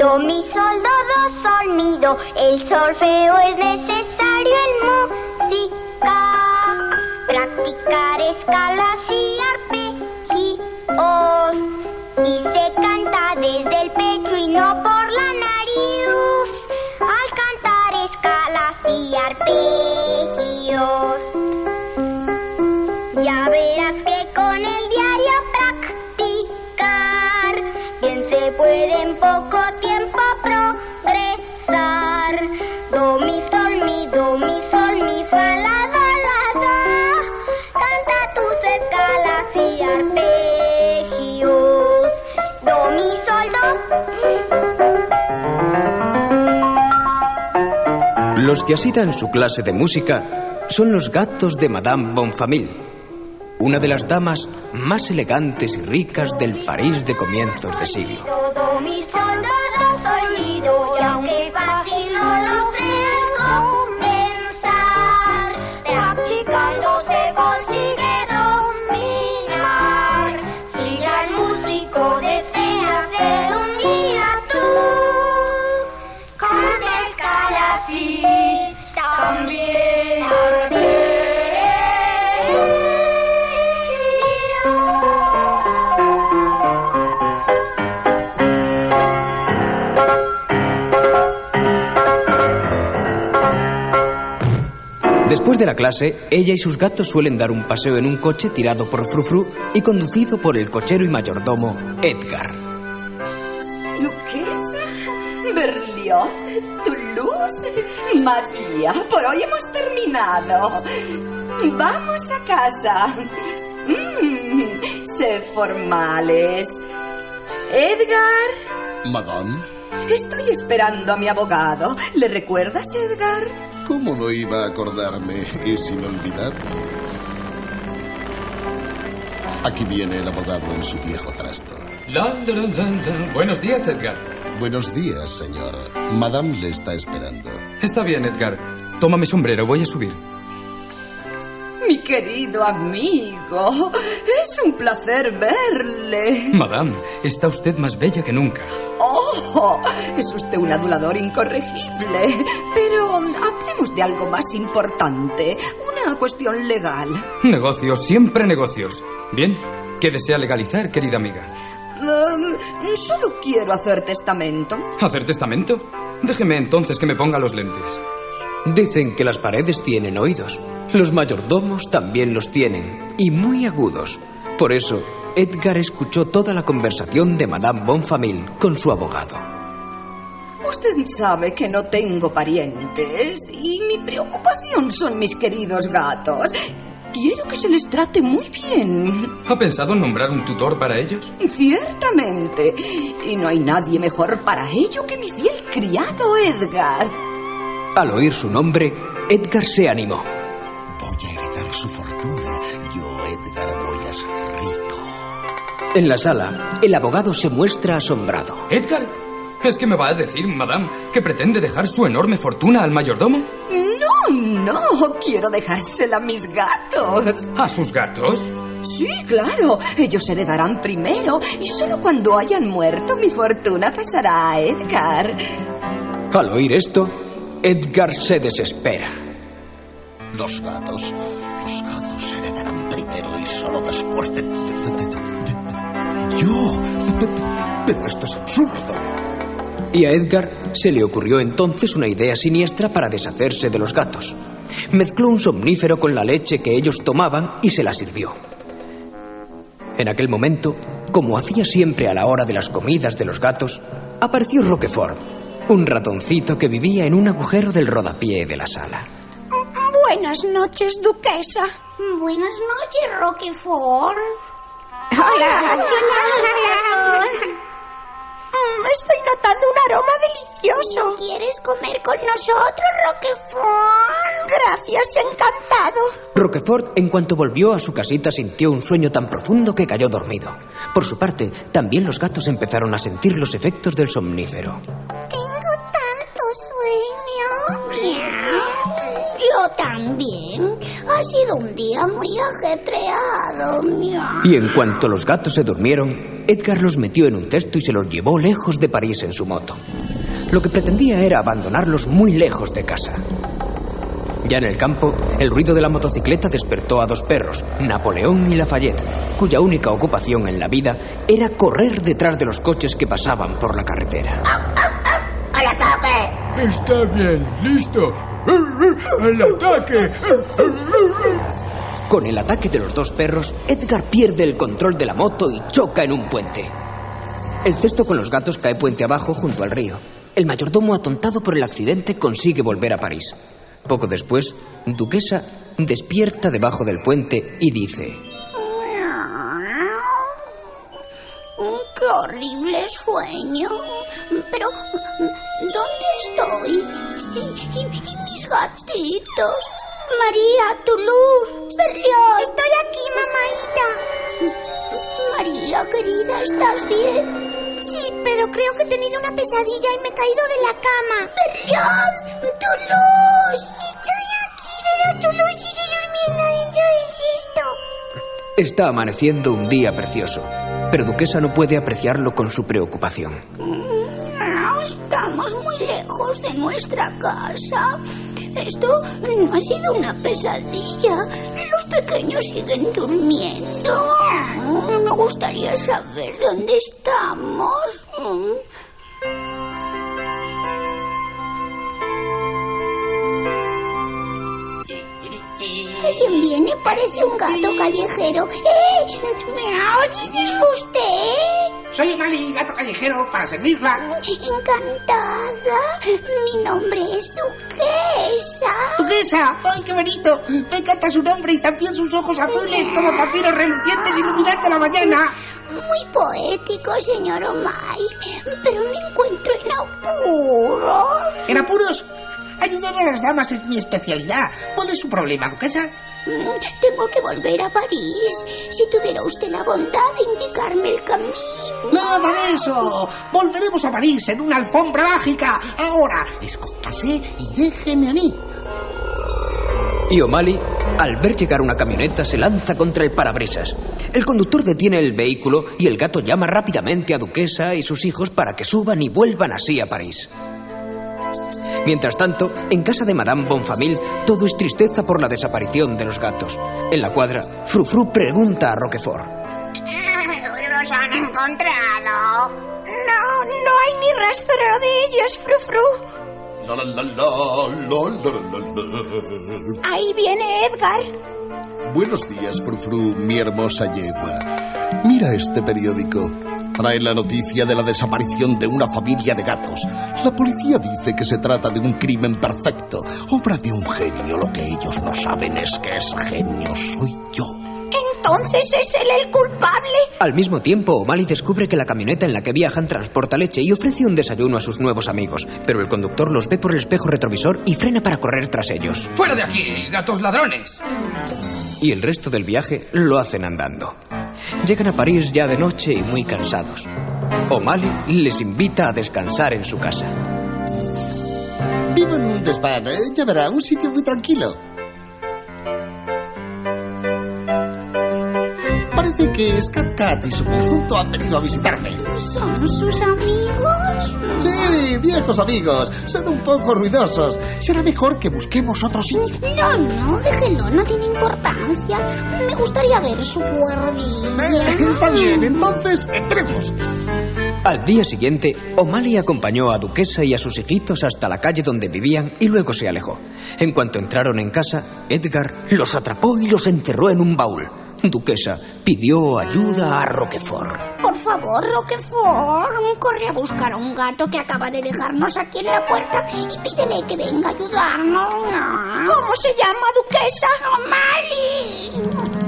Do, mi, sol, do, do, sol, mi, do. El solfeo es necesario en música. Practicar escalas y arpegios. Y se canta desde el pecho y no por la nariz. Al cantar escalas y arpegios. Los que asidan su clase de música son los gatos de Madame Bonfamille, una de las damas más elegantes y ricas del París de comienzos de siglo. Do, la clase, ella y sus gatos suelen dar un paseo en un coche tirado por Frufru y conducido por el cochero y mayordomo Edgar. Duquesa, Berlioz, Toulouse, María, por hoy hemos terminado. Vamos a casa. Mm, sed formales. Edgar, Madame, estoy esperando a mi abogado. ¿Le recuerdas, Edgar? ¿Cómo no iba a acordarme? Es inolvidable. Aquí viene el abogado en su viejo trasto. Buenos días, Edgar. Buenos días, señor. Madame le está esperando. Está bien, Edgar. Toma mi sombrero, voy a subir. Mi querido amigo, es un placer verle. Madame, está usted más bella que nunca. Oh, es usted un adulador incorregible. Pero hablemos de algo más importante, una cuestión legal. Negocios, siempre negocios. Bien, ¿qué desea legalizar, querida amiga? Em, solo quiero hacer testamento. ¿Hacer testamento? Déjeme entonces que me ponga los lentes. Dicen que las paredes tienen oídos. Los mayordomos también los tienen, y muy agudos. Por eso, Edgar escuchó toda la conversación de Madame Bonfamille con su abogado. Usted sabe que no tengo parientes y mi preocupación son mis queridos gatos. Quiero que se les trate muy bien. ¿Ha pensado en nombrar un tutor para ellos? Ciertamente. Y no hay nadie mejor para ello que mi fiel criado Edgar. Al oír su nombre, Edgar se animó. Voy a heredar su fortuna. Yo, Edgar, voy a ser rico. En la sala, el abogado se muestra asombrado. ¿Edgar? ¿Es que me va a decir, madame, que pretende dejar su enorme fortuna al mayordomo? No, no, quiero dejársela a mis gatos. ¿A sus gatos? Sí, claro, ellos heredarán primero y solo cuando hayan muerto mi fortuna pasará a Edgar. Al oír esto, Edgar se desespera. Los gatos. Los gatos heredarán primero y solo después de. Yo. Pe- pe- Pero esto es absurdo. Y a Edgar se le ocurrió entonces una idea siniestra para deshacerse de los gatos. Mezcló un somnífero con la leche que ellos tomaban y se la sirvió. En aquel momento, como hacía siempre a la hora de las comidas de los gatos, apareció Roquefort, un ratoncito que vivía en un agujero del rodapié de la sala. Buenas noches, duquesa. Buenas noches, Roquefort. Hola. Mm, Estoy notando un aroma delicioso. ¿Quieres comer con nosotros, Roquefort? Gracias, encantado. Roquefort, en cuanto volvió a su casita, sintió un sueño tan profundo que cayó dormido. Por su parte, también los gatos empezaron a sentir los efectos del somnífero. Tengo también. Ha sido un día muy ajetreado. Y en cuanto los gatos se durmieron, Edgar los metió en un cesto y se los llevó lejos de París en su moto. Lo que pretendía era abandonarlos muy lejos de casa. Ya en el campo, el ruido de la motocicleta despertó a dos perros, Napoleón y Lafayette, cuya única ocupación en la vida era correr detrás de los coches que pasaban por la carretera. Está bien, listo. ¡Al ataque! Con el ataque de los dos perros, Edgar pierde el control de la moto y choca en un puente. El cesto con los gatos cae puente abajo junto al río. El mayordomo, atontado por el accidente, consigue volver a París. Poco después, Duquesa despierta debajo del puente y dice... ¡Qué horrible sueño! Pero, ¿dónde estoy? ¿Y, y- y mis gatitos? María, tu luz, Berlioz. Estoy aquí, mamaita. María, querida, ¿estás bien? Sí, pero creo que he tenido una pesadilla y me he caído de la cama. Berlioz, tu luz. Estoy aquí, pero tu luz sigue durmiendo dentro del cesto. Está amaneciendo un día precioso, pero Duquesa no puede apreciarlo con su preocupación. Estamos muy lejos de nuestra casa. Esto no ha sido una pesadilla. Los pequeños siguen durmiendo. Me gustaría saber dónde estamos. ¿Quién viene? Parece un gato callejero. ¡Eh! ¿Me ¿Es usted? Soy Mali, gato callejero, para servirla. Encantada. Mi nombre es Duquesa. ¡Duquesa! ¡Ay, qué bonito! Me encanta su nombre y también sus ojos azules como zafiros relucientes iluminando la mañana. Muy poético, señor O'May. Pero me encuentro en apuros. ¿En apuros? Ayudar a las damas es mi especialidad. ¿Cuál es su problema, duquesa? Mm, Tengo que volver a París. Si tuviera usted la bondad de indicarme el camino. Nada de eso. Volveremos a París en una alfombra mágica. Ahora, escóndase y déjeme a mí. Y O'Malley, al ver llegar una camioneta, se lanza contra el parabrisas. El conductor detiene el vehículo y el gato llama rápidamente a Duquesa y sus hijos para que suban y vuelvan así a París. Mientras tanto, en casa de Madame Bonfamil, todo es tristeza por la desaparición de los gatos. En la cuadra, Frufru pregunta a Roquefort. ¿Los han encontrado? No, no hay ni rastro de ellos, Frufru. La, la, la, la, la, la, la, la. Ahí viene Edgar. Buenos días, Frufru, mi hermosa yegua. Mira este periódico. Trae la noticia de la desaparición de una familia de gatos. La policía dice que se trata de un crimen perfecto, obra de un genio. Lo que ellos no saben es que ese genio soy yo. Entonces es él el culpable. Al mismo tiempo, O'Malley descubre que la camioneta en la que viajan transporta leche y ofrece un desayuno a sus nuevos amigos, pero el conductor los ve por el espejo retrovisor y frena para correr tras ellos. ¡Fuera de aquí, gatos ladrones! Y el resto del viaje lo hacen andando. Llegan a París ya de noche y muy cansados. O'Malley les invita a descansar en su casa. Vivo en un desván, ¿eh? ya verá, un sitio muy tranquilo. Parece que Scat Cat y su conjunto han venido a visitarme. ¿Son sus amigos? Sí, viejos amigos, son un poco ruidosos. Será mejor que busquemos otro sitio. No, no, déjelo, no tiene importancia. Me gustaría ver su cuerdilla. Está bien, entonces entremos. Al día siguiente, O'Malley acompañó a Duquesa y a sus hijitos hasta la calle donde vivían y luego se alejó. En cuanto entraron en casa, Edgar los atrapó y los encerró en un baúl. Duquesa pidió ayuda a Roquefort. Por favor, Roquefort, corre a buscar a un gato que acaba de dejarnos aquí en la puerta y pídele que venga a ayudarnos. ¿Cómo se llama, duquesa? ¡O'Malley!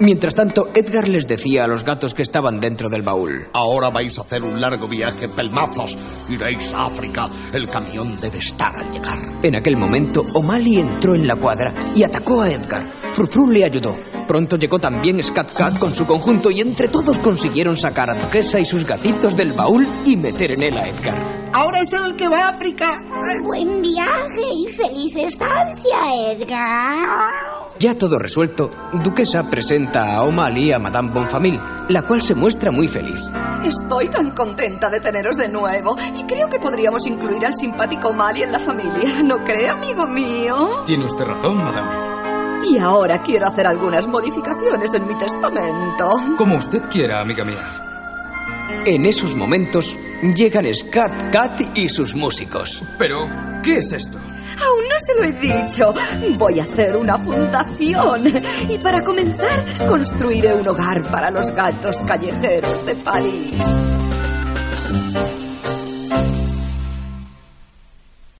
Mientras tanto, Edgar les decía a los gatos que estaban dentro del baúl. Ahora vais a hacer un largo viaje en pelmazos. Iréis a África. El camión debe estar al llegar. En aquel momento, O'Malley entró en la cuadra y atacó a Edgar. Frufru le ayudó. Pronto llegó también Scat Cat con su conjunto y entre todos consiguieron sacar a Duquesa y sus gatitos del baúl y meter en él a Edgar. Ahora es el que va a África. Buen viaje y feliz estancia, Edgar. Ya todo resuelto, Duquesa presenta a O'Malley a Madame Bonfamil, la cual se muestra muy feliz. Estoy tan contenta de teneros de nuevo y creo que podríamos incluir al simpático Mali en la familia. ¿No cree, amigo mío? Tiene usted razón, madame. Y ahora quiero hacer algunas modificaciones en mi testamento. Como usted quiera, amiga mía. En esos momentos llegan Scat Cat y sus músicos. Pero, ¿qué es esto? Aún no se lo he dicho. Voy a hacer una fundación. Y para comenzar, construiré un hogar para los gatos callejeros de París.